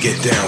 get down,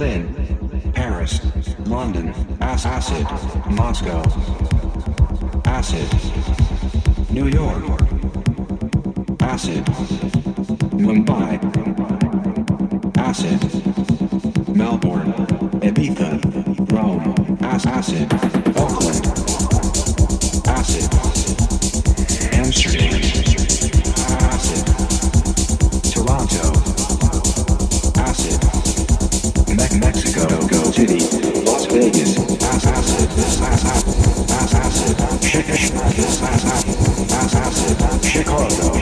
Berlin, Paris, London, As- Acid, Moscow, Acid, New York, Acid, Mumbai, Acid, Melbourne, Ibiza, Rome, As- Acid, Auckland, Acid, Amsterdam. Chicago.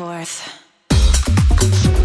forth.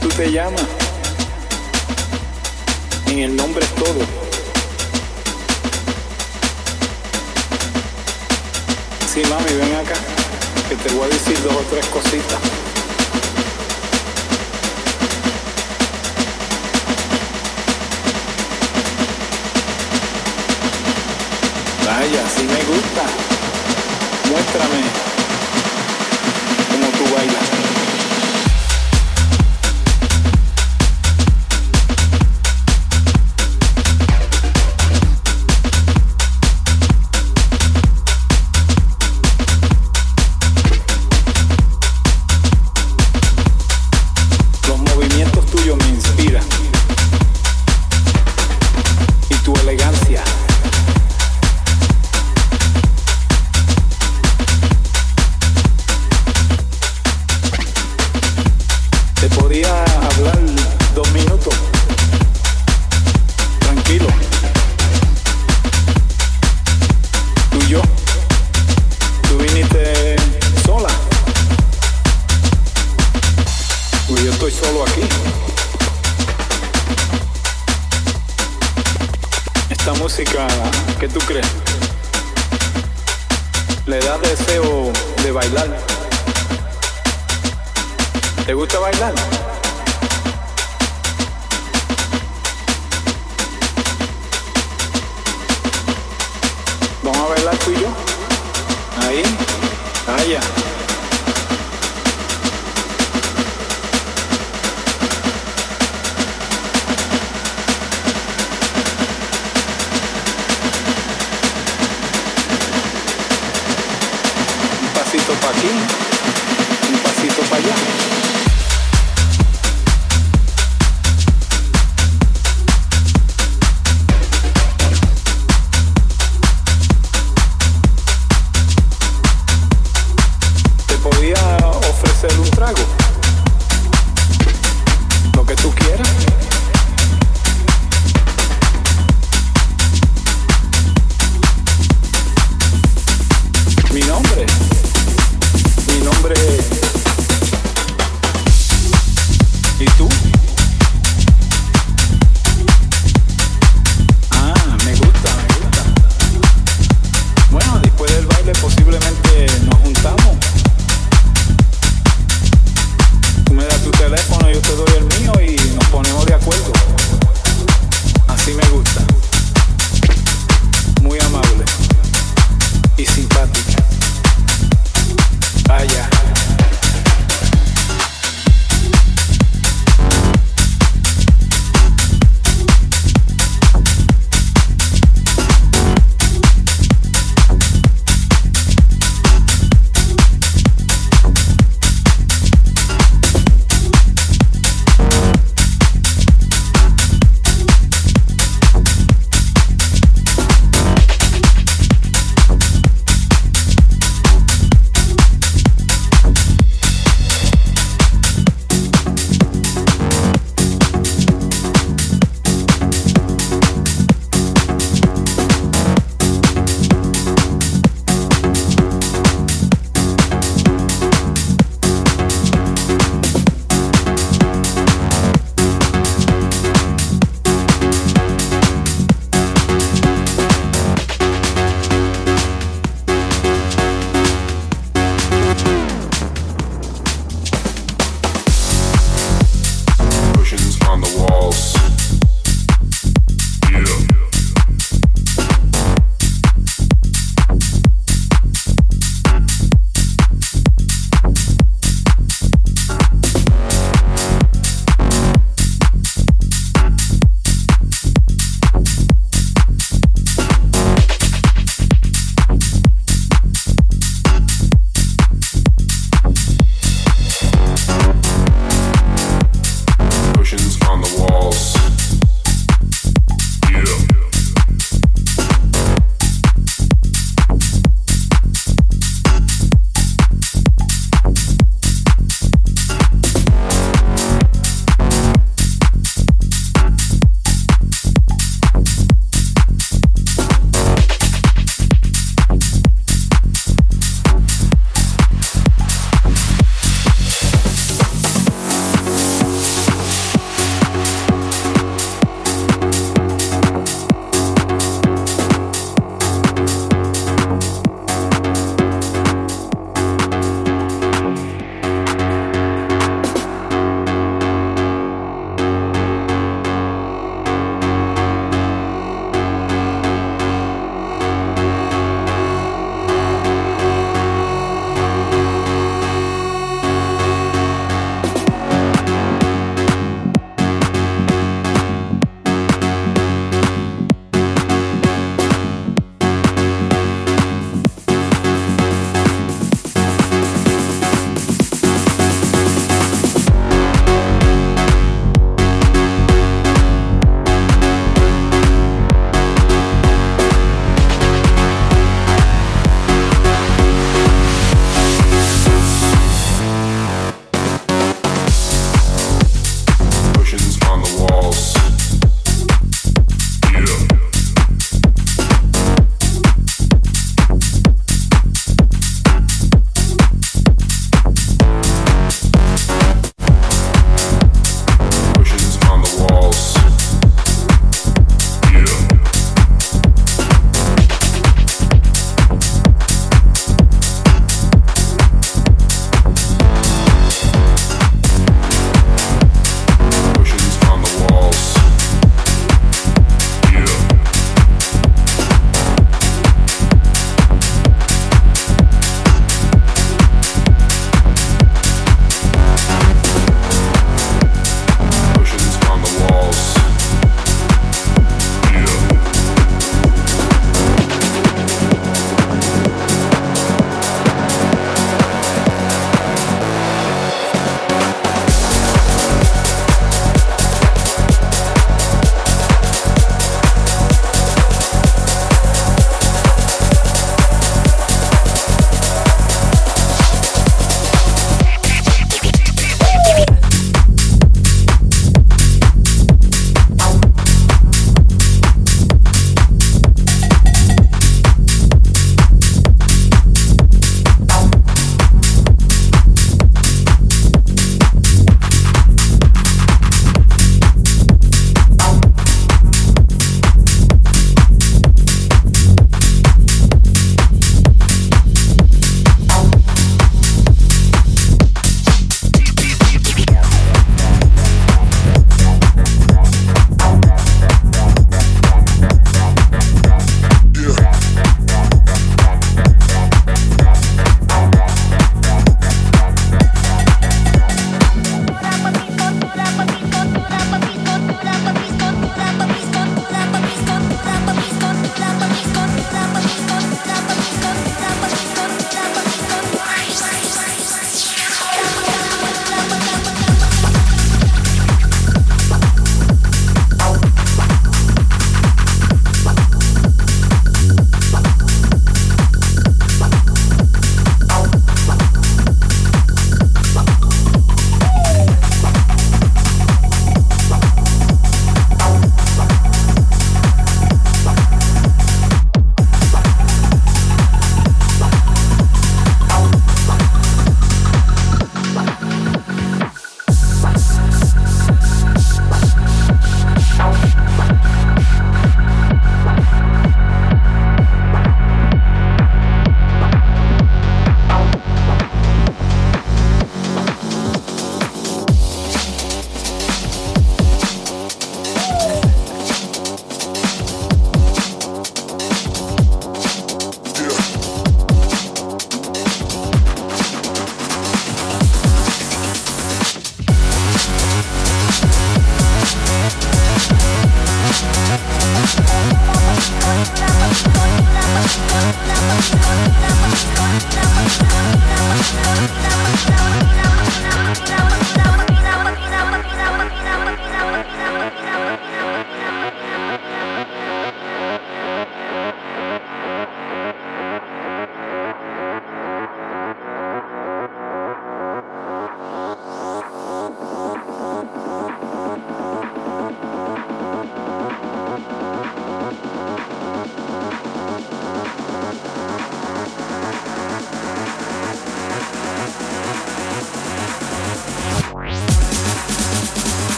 Tú te llamas? En el nombre es todo. Sí, mami, ven acá, que te voy a decir dos o tres cositas. Vaya, si me gusta. Muéstrame.